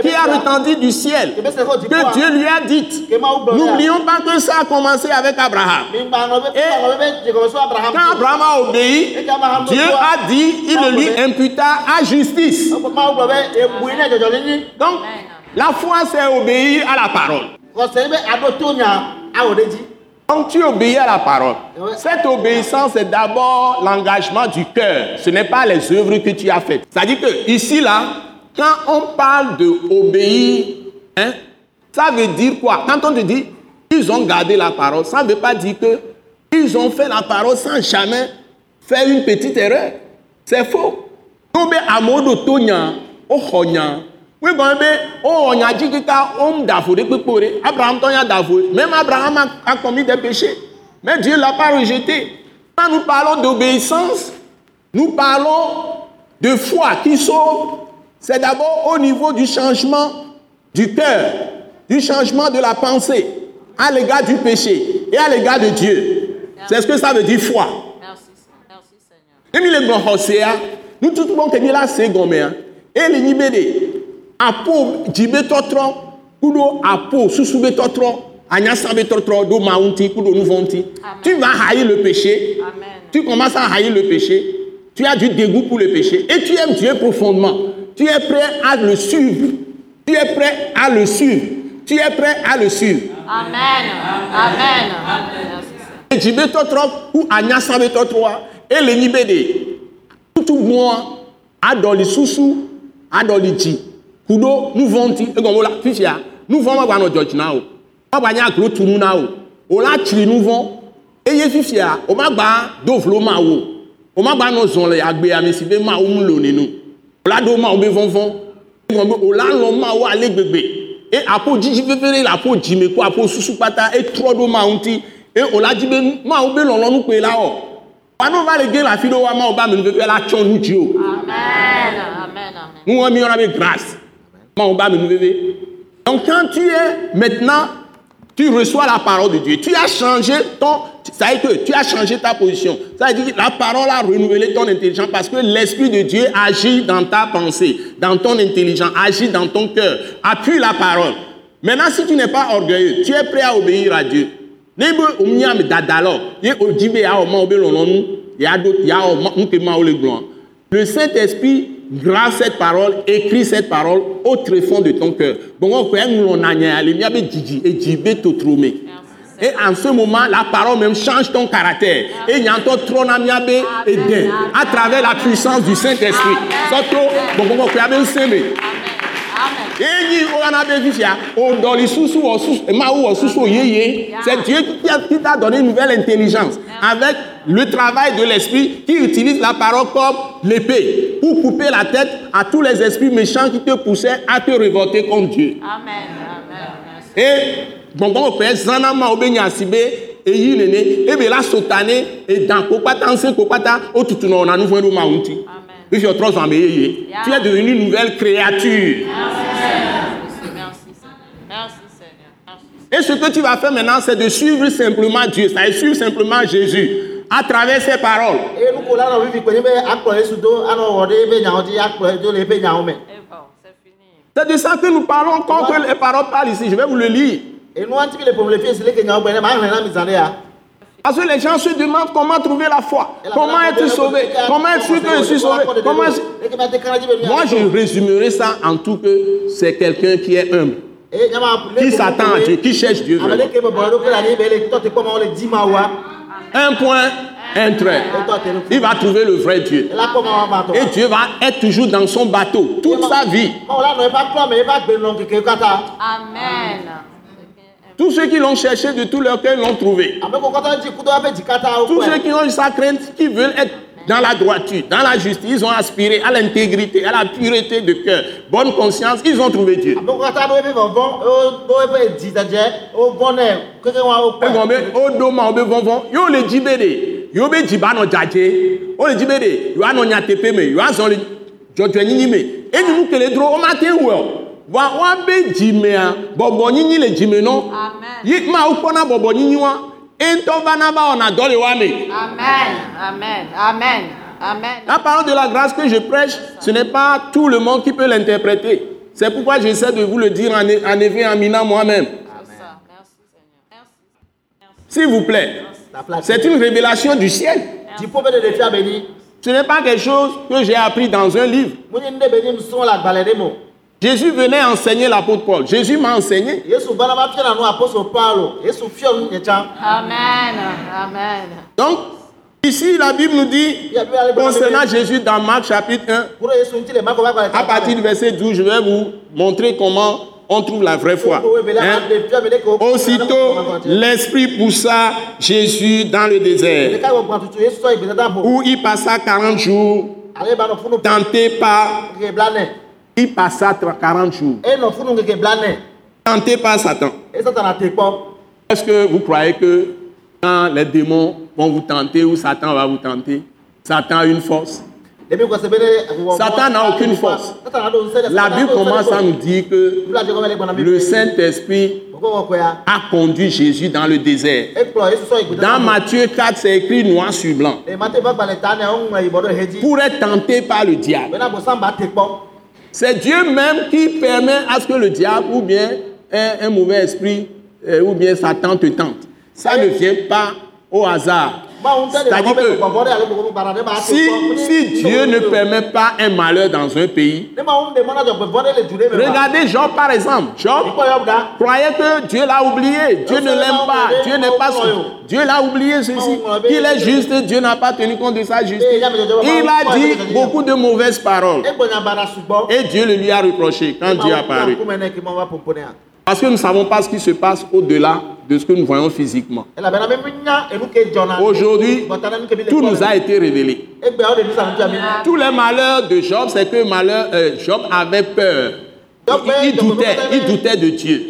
qui a tia, retenti du ciel, dziƒoa, que Dieu lui a dit. ke Mawu gblɔ nea, N'oublions pas que ça a commencé avec Abraham. Et- Quand. Abraham a obéi, Dieu a dit, il le lui imputa à justice. Donc, la foi, c'est obéir à la parole. Dzi. Donc, tu obéis à la parole. Cette obéissance, c'est d'abord l'engagement du cœur. Ce n'est pas les œuvres que tu as faites. C'est-à-dire que ici, là, quand on parle de obéir, hein, ça veut dire quoi? Quand on te dit, ils ont gardé la parole, ça ne veut pas dire que ils ont fait la parole sans jamais faire une petite erreur. C'est faux. Donc, ben, amewo ɖo to nya, woxɔ nya. Oui, bon, oh, on da vo ɖe kpekpe ɖe. Abraham tɔ nya da vo. Même Abraham a, a commis des péchés. Mais Dieu ne l'a pas rejeté. Quand nous parlons d'obéissance, nous parlons de foi qui sauve. C'est d'abord au niveau du changement du cœur, du changement de la pensée à l'égard du péché et à l'égard de Dieu. C'est ce que ça veut dire foi. Emi le gblɔ xɔsea nututu bɔ ke mi la se gɔmea ele nyi be de apo dzi be tɔtrɔ kuɖo apo susu be tɔtrɔ anyasa be tɔtrɔ ɖo ma ŋuti kuɖo nu vɔ ŋuti tu vas haïr le péché. Amen. tu commences à haïr le péché. Tu as du dégoût pour le péché. Et tu aimes Dieu profondément. Tu es prêt à le suivre. Tu es prêt à le suivre. Tu es prêt à le suivre. Amen. Amen. Merci Seigneur. dzi ele nyi be de tutu gbɔa aɖɔli susu aɖɔli dzi ku ɖo nuvɔ ŋuti egɔme la fifia nuvɔ ma gba nɔ dzɔdzi na o. Ma gba nye aglo tunu na o. O la tsri nuvɔ eye fifia o ma gba do vlo ma o. O ma gba nɔ zɔn le agbea me si be ma wo mu lo nenu. O la do ma wo be vɔvɔ egɔme be o la lɔ ma wo ale gbegbe. E aƒo dzidzi vevie le aƒo dzime ko aƒo susu kpata etrɔ ɖo mawu ŋuti e wòla dzi be mawu be lɔlɔnu koe la wɔ wano va le ge le afi ɖe wa mawu be amenuveve la dzi o Amen. Amen. Nous mi yɔna be grâce. Mawu be amenuveve donc quand tu es maintenant tu reçois la parole de Dieu. Tu as changé ton ça veut dire que tu as changé ta position. Ça veut dire que la parole a renouvelé ton intelligence parce que l'esprit de Dieu agit dans ta pensée dans ton intelligence agit dans ton cœur. Appuie la parole. Maintenant si tu n'es pas orgueilleux tu es prêt à obéir à Dieu ne be omia me dada lɔ ye odi be yawɔ mawo be lɔlɔnu yaɖo yawɔ ma- nu ke mawo le gblɔa le saint esprit grâce cette parole écrit cette parole au tréfonds de ton cœur. Bon ŋɔ kɔe ŋlɔna nya le mia be dzidzi edzi be totrome. Et en ce moment la parole même change ton caractère. Et nyantɔ trɔna mia be edin à travers la puissance du saint esprit sɔtɔ gbɔgbɔ kɔe Amen. oyana be fifia odɔli susu wɔ susu mawu wɔ susu yeye c'est Dieu qui t'a- donné une nouvelle intelligence avec le travail de l'esprit qui utilise la parole comme l'épée pour couper la tête à tous les esprits méchants qui te poussaient à te révolter contre Dieu Amen. Amen. Et gbɔngbɔn pɛ zana ma wo be nya si be eyi nene ebe la sotane edan ko kpata ŋusẽ ko kpata o tutu nɔ ɔna nu fɛn ɖo ma wo ŋuti Tu es devenu une nouvelle créature. Merci, merci, Seigneur. Merci, Seigneur. Merci. Et ce que tu vas faire maintenant, c'est de suivre simplement Dieu, c'est-à-dire suivre simplement Jésus à travers ses paroles. c'est. C'est de ça que nous parlons quand que les paroles parlent ici. Je vais vous le lire. Parce que les gens se demandent comment trouver la foi, comment être sauvé, comment être sûr que je suis sauvé. Comment Moi, je résumerai ça en tout que c'est quelqu'un qui est humble, qui s'attend à Dieu, qui cherche Dieu vraiment. Un point, un trait. Il va trouver le vrai Dieu. Et Dieu va être toujours dans son bateau, toute sa vie. Amen. Tous ceux qui l'ont cherché de tout leur cœur l'ont trouvé. Tous ceux qui ont eu sa crainte, qui veulent être dans la droiture, dans la justice, ils ont aspiré à l'intégrité, à la pureté de cœur, bonne conscience, ils ont trouvé Dieu. Wa le woabe dzimea, bɔbɔnyinyi dzime nɔ. Amen. Yi ma wokpɔna bɔbɔnyinyi wa, entɔ vana va wɔna dɔ le wa me. Amen. Amen. Amen. Amen. La parole de la grâce que je prêche, ce n'est pas tout le monde qui peut l'interpréter. C'est pourquoi j'essaie de vous le dire en, en effet en minant moi-même. S'il vous plaît, c'est une révélation du ciel. Ce n'est pas quelque chose que j'ai appris dans un livre. Jésus venait enseigner l'apôtre Paul. Jésus m'a enseigné. Amen. Amen. Donc, ici, la Bible nous dit, concernant Jésus dans Marc chapitre 1, kuro yesu ŋuti le mako va gbalẽ à partir du verset 12, je vais vous montrer comment on trouve la vraie foi. Hein? Aussitôt, l'Esprit poussa Jésus dans le désert, où il passa 40 jours ale ba nɔ funu tenté par... Il passa 40 jours tenté par Satan. Est-ce que vous croyez que quand les démons vont vous tenter ou Satan va vous tenter, Satan a une force Satan n'a aucune force. La Bible commence à nous dire que le Saint-Esprit a conduit Jésus dans le désert. Dans Matthieu 4, c'est écrit noir sur blanc. Pour être tenté par le diable. C'est Dieu même qui permet à ce que le diable ou bien un, un mauvais esprit euh, ou bien Satan te tente. Ça ne vient pas au hasard. De C'est-à-dire que gbɔgbɔ ɖe alo gbɔgbɔ gbana ɖe ba te si, si Dieu ne permet pas un malheur dans un pays, ne mawu de mɔna dzɔgbevɔ ɖe le du ɖe me ba regardez Job par exemple. Job croyait que Dieu l'a oublié, Dieu ne l'aime pas, Dieu n'est pas son- Dieu l'a oublié ceci, qu'il est juste, Dieu n'a pas tenu compte de sa justice. Il a dit beaucoup de mauvaises paroles. Sugbɔ et Dieu le lui a reproché quand Dieu est apparu. Parce que nous ne savons pas ce qui se passe au-delà de ce que nous voyons physiquement. dzɔna Aujourd'hui, tout nous a été révélé. mi Tous les malheurs de Job, c'est que malheur, euh, Job avait peur il, il doutait, il doutait de Dieu.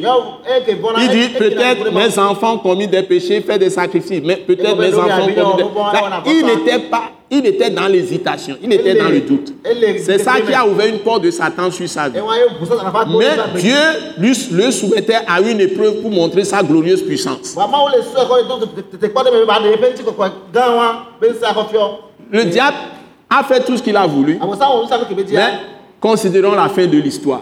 Il dit peut-être mes enfants ont commis des péchés, fait des sacrifices, mais peut-être mes enfants ont commis des Là, Il n'était pas, il était dans l'hésitation, il était dans le doute. C'est ça qui a ouvert une porte de Satan sur sa vie. Mais Dieu lui le soumettait à une épreuve pour montrer sa glorieuse puissance. Le diable a fait tout ce qu'il a voulu, mais considérons la fin de l'histoire.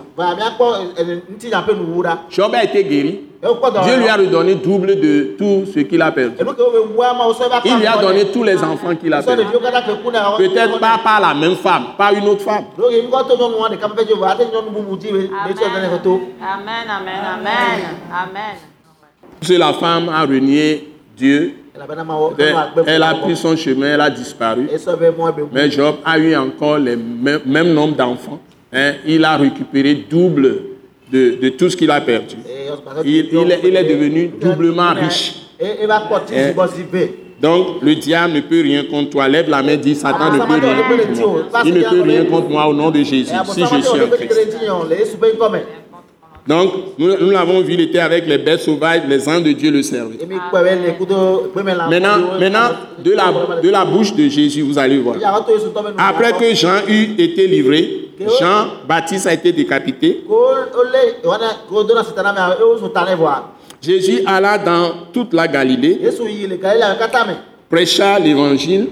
Job a été guéri. Dieu lui a redonné double de tout ce qu'il a perdu. Il lui a donné tous les enfants qu'il a perdus. Peut-être pas par la même femme, pas une autre femme. Amen, amen, amen, amen. Que la femme a renié Dieu. Elle, elle a pris son chemin, elle a disparu. Mais Job a eu encore le même, même nombre d'enfants. Hein, il a récupéré double de, de tout ce qu'il a perdu. Il, il est, il est devenu doublement riche. Donc, le diable ne peut rien contre toi. Lève la main, dis Satan ne peut rien contre moi. Il ne peut rien contre moi au nom de Jésus, si je suis en Christ. Donc, nous, nous l'avons vu, il était avec les bêtes sauvages, les anges de Dieu le servaient. Maintenant, maintenant de, la, de la bouche de Jésus, vous allez voir. Après que Jean eut été livré, Jean Baptiste a été décapité. Jésus alla dans toute la Galilée, prêcha l'évangile,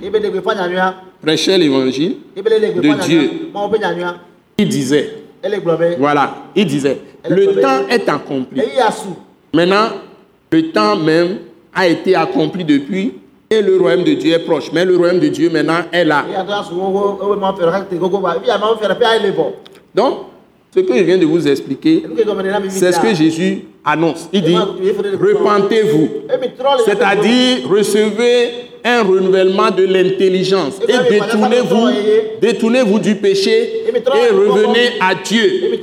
prêchait l'évangile de Dieu. Il disait, voilà, il disait, le temps est accompli. Maintenant, le temps même a été accompli depuis et le royaume de Dieu est proche. Mais le royaume de Dieu maintenant est là. Donc, ce que je viens de vous expliquer, c'est ce que Jésus annonce. Il dit, repentez-vous. C'est-à-dire, recevez un renouvellement de l'intelligence et détournez-vous détournez-vous du péché et revenez à Dieu.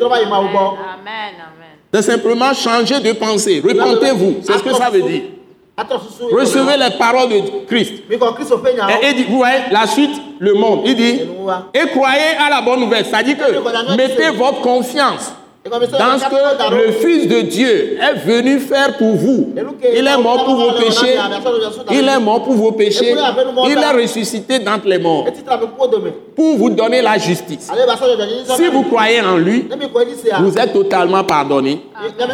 C'est simplement changer de pensée. Repentez-vous. C'est ce que ça veut dire. Recevez les paroles de Christ. Et dit, vous voyez, la suite, le monde. Il dit, et croyez à la bonne nouvelle. C'est-à-dire que mettez votre confiance dans ce que le Fils de Dieu est venu faire pour vous. Il est mort pour vos péchés. Il est mort pour vos péchés. Il est ressuscité d'entre les morts pour vous donner la justice. Si vous croyez en lui, vous êtes totalement pardonné.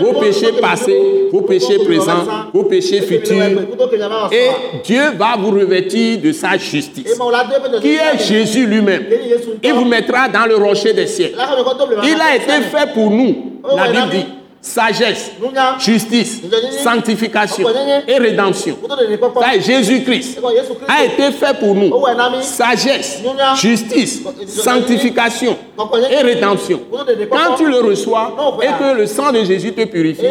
Vos péchés passés, vos péchés présents, vos péchés futurs. Et Dieu va vous revêtir de sa justice, qui est Jésus lui-même? Il vous mettra dans le rocher des cieux. Il a été fait pour nous. La Bible dit sagesse, justice, sanctification et rédemption. Jésus-Christ a été fait pour nous. Sagesse, justice, sanctification et rédemption. Quand tu le reçois et que le sang de Jésus te purifie,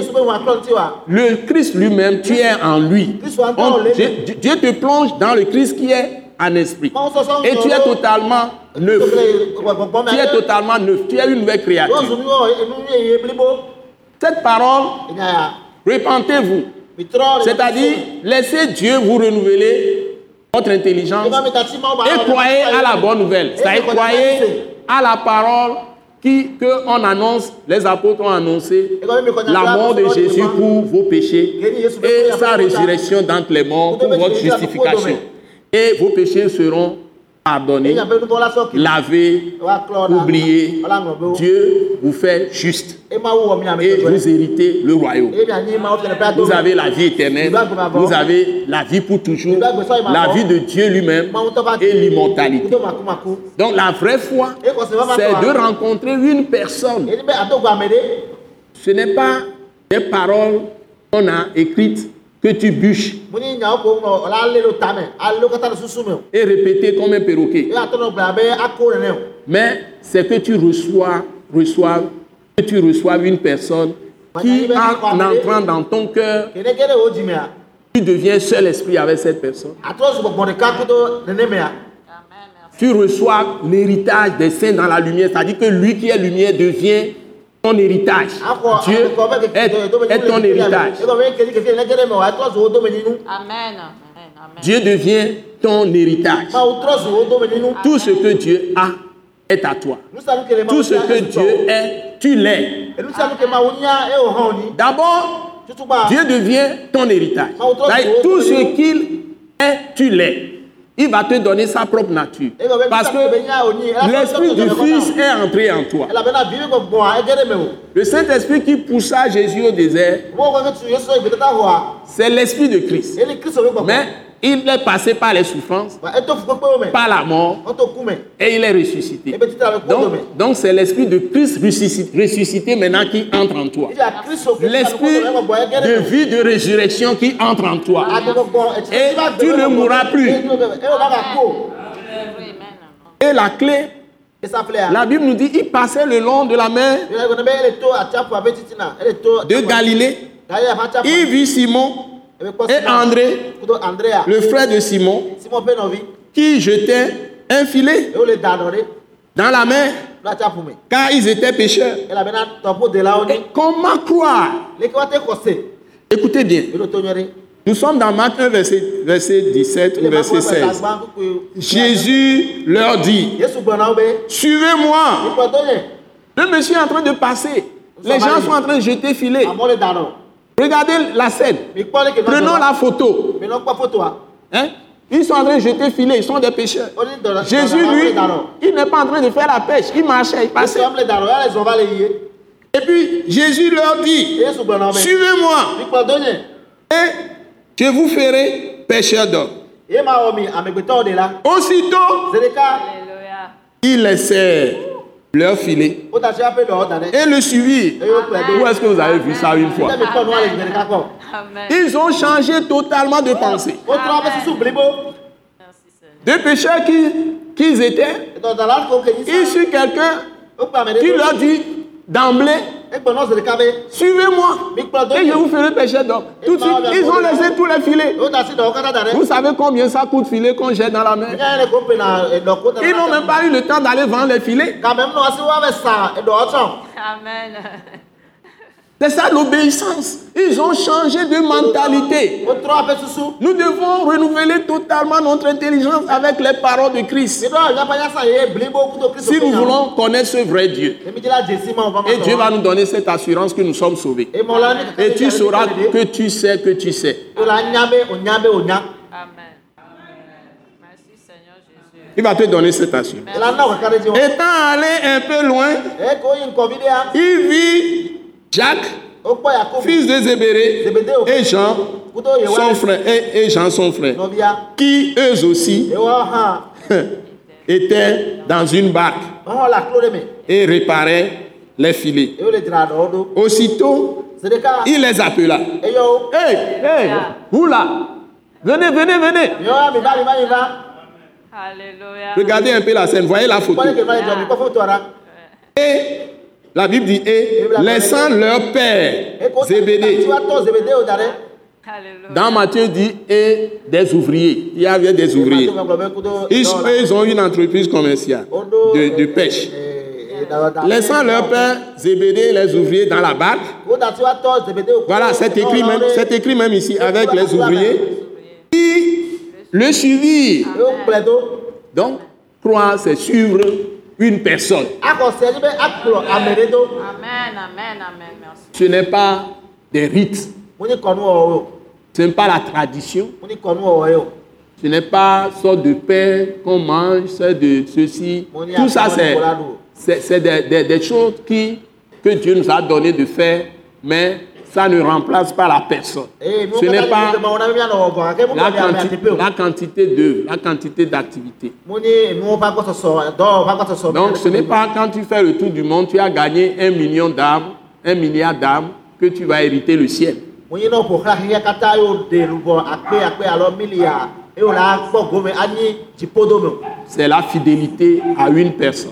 le Christ lui-même, tu es en lui. On- Dieu, Dieu te plonge dans le Christ qui est en esprit. Et tu es totalement neuf. Tu es totalement neuf. Tu es une nouvelle créature. Cette parole, repentez-vous. C'est-à-dire, laissez Dieu vous renouveler votre intelligence et croyez à la bonne nouvelle. C'est-à-dire, croyez à la parole qui, que on annonce, les apôtres ont annoncé la mort de Jésus pour vos péchés et sa résurrection d'entre les morts pour votre justification. Et vos péchés seront pardonnés, lavés, oubliés. Dieu vous fait juste. Et vous héritez le royaume. Vous avez la vie éternelle, vous avez la vie pour toujours, la vie de Dieu lui-même et l'immortalité. Donc la vraie foi, c'est de rencontrer une personne. Ce n'est pas des paroles qu'on a écrites que tu bûches. Et répétées comme un perroquet. Mais c'est que tu reçois, reçois, que tu reçois une personne qui, en entrant dans ton cœur, tu deviens seul esprit avec cette personne. Tu reçois l'héritage des saints dans la lumière, c'est-à-dire que lui qui est lumière devient ton héritage. Dieu est, est ton héritage. Amen. Dieu devient ton héritage. Tout ce que Dieu a est à toi. Tout ce que Dieu est, tu l'es. D'abord, Dieu devient ton héritage. Tout ce qu'il est, tu l'es. Il va te donner sa propre nature. Parce que l'esprit du Fils est entré en toi. Le Saint-Esprit qui poussa Jésus au désert, c'est l'esprit de Christ. Mais il est passé par les souffrances, me par la mort, et il est ressuscité. le kpo Donc, c'est l'esprit de Christ ressuscité, ressuscité maintenant qui entre en toi. L'esprit de vie de résurrection qui entre en toi. etsi Et tu ne mourras plus. Et la clé, la Bible nous dit, il passait le long de la mer de Galilée. Il vit Simon et André, andrea le frère de Simon, qui jetaient un filet dans la mer, car ils étaient pécheurs. Et comment croire? Écoutez bien. Nous sommes dans Marc 1, verset, verset 17 ou verset kpɔ 16. gbagba kuku Jésus leur dit, suivez-moi. Le monsieur est en train de passer. Les gens sont en train de jeter filet. Regardez la scène. Prenons la photo. fotoa Hein? Ils sont en train de jeter filet. Ils sont des dɔ Jésus, lui, il n'est pas en train de faire la pêche. Il marchait, il passait. Et puis, Jésus leur dit, suivez-moi et je vous ferai pêcheur d'hommes. Aussitôt, zedeka ils laissèrent leur ɖe et le kplɔe Où est-ce que vous avez vu ça une fois? Ils ont changé totalement de pensée. Des pécheurs qui, qu'ils étaient, ils sur quelqu'un qui leur dit d'emblée, suivez-moi et je vous ferai pêcher d'hommes. Tout de suite, ils ont laissé tous les filets. Vous savez combien ça coûte filet qu'on jette dans la mer Ils n'ont même pas eu le temps d'aller vendre les filets. Amen. C'est ça l'obéissance. Ils ont changé de mentalité. Nous devons renouveler totalement notre intelligence avec les paroles de Christ. Si nous voulons connaître ce vrai Dieu, et Dieu va nous donner cette assurance que nous sommes sauvés. Et tu sauras que tu sais que tu sais. Amen. Merci Seigneur Jésus. Il va te donner cette assurance. Étant allé un peu loin, e vi ɖea il vit Jacques, fils de Zébérée, et Jean, son frère, et, et Jean, son frère, qui eux aussi *laughs* étaient dans une barque et réparaient les filets. Aussitôt, il les appela. Hey, hey, vous là, venez, venez, venez. Regardez un peu la scène, voyez la photo. Et la Bible dit, et laissant leur père Alléluia. Dans Matthieu dit, et des ouvriers. Il y avait des ouvriers. Ils, eux, ils ont une entreprise commerciale de, de pêche. Laissant leur père Zébédée, les ouvriers dans la barque. Voilà, c'est écrit même, c'est écrit même ici avec les ouvriers. Qui le suivirent. Donc, croire, c'est suivre une personne. Amen, amen, amen. Merci. Ce n'est pas des rites. Ce n'est pas la tradition. Ce n'est pas sorte de pain qu'on mange, c'est de ceci. Tout ça, c'est, c'est, c'est des, des- des choses qui, que Dieu nous a donné de faire, mais ça ne remplace pas la personne. mo Ce n'est pas la, quanti- la quantité d'œuvres, la quantité d'activités. Donc, ce n'est pas quand tu fais le tour du monde, tu as gagné un million d'âmes, un milliard d'âmes, que tu vas hériter le ciel. C'est la fidélité à une personne.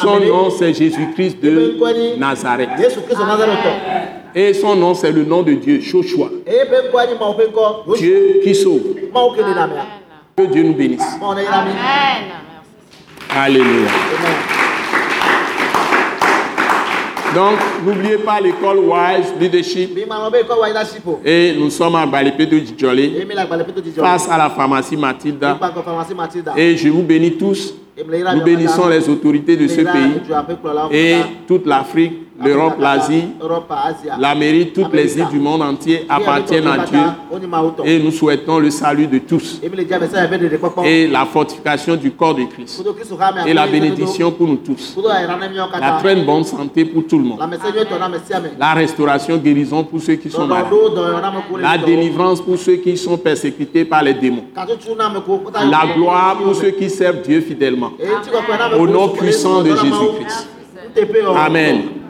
Son nom, c'est Jésus-Christ de Nazareth. Et son nom, c'est le nom de Dieu, Joshua. Dieu qui sauve. mea Que Dieu nous bénisse. Amen. Merci. Alléluia. Donc, n'oubliez pas l'école Wise Leadership. mi ma lɔ be kɔ wa leadership o Et nous sommes à Balipedo Djolé, face à la pharmacie Matilda. Et je vous bénis tous. Nous bénissons les autorités de ce pays et toute l'Afrique l'Europe, l'Asie, l'Amérique, toutes les îles du monde entier appartiennent à Dieu. Et nous souhaitons le salut de tous et la fortification du corps de Christ et la bénédiction pour nous tous. La très bonne santé pour tout le monde. La restauration, guérison pour ceux qui sont malades. La délivrance pour ceux qui sont persécutés par les démons. La gloire pour ceux qui servent Dieu fidèlement. Au nom puissant de Jésus-Christ. Amen.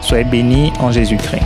Soyez bénis en Jésus-Christ.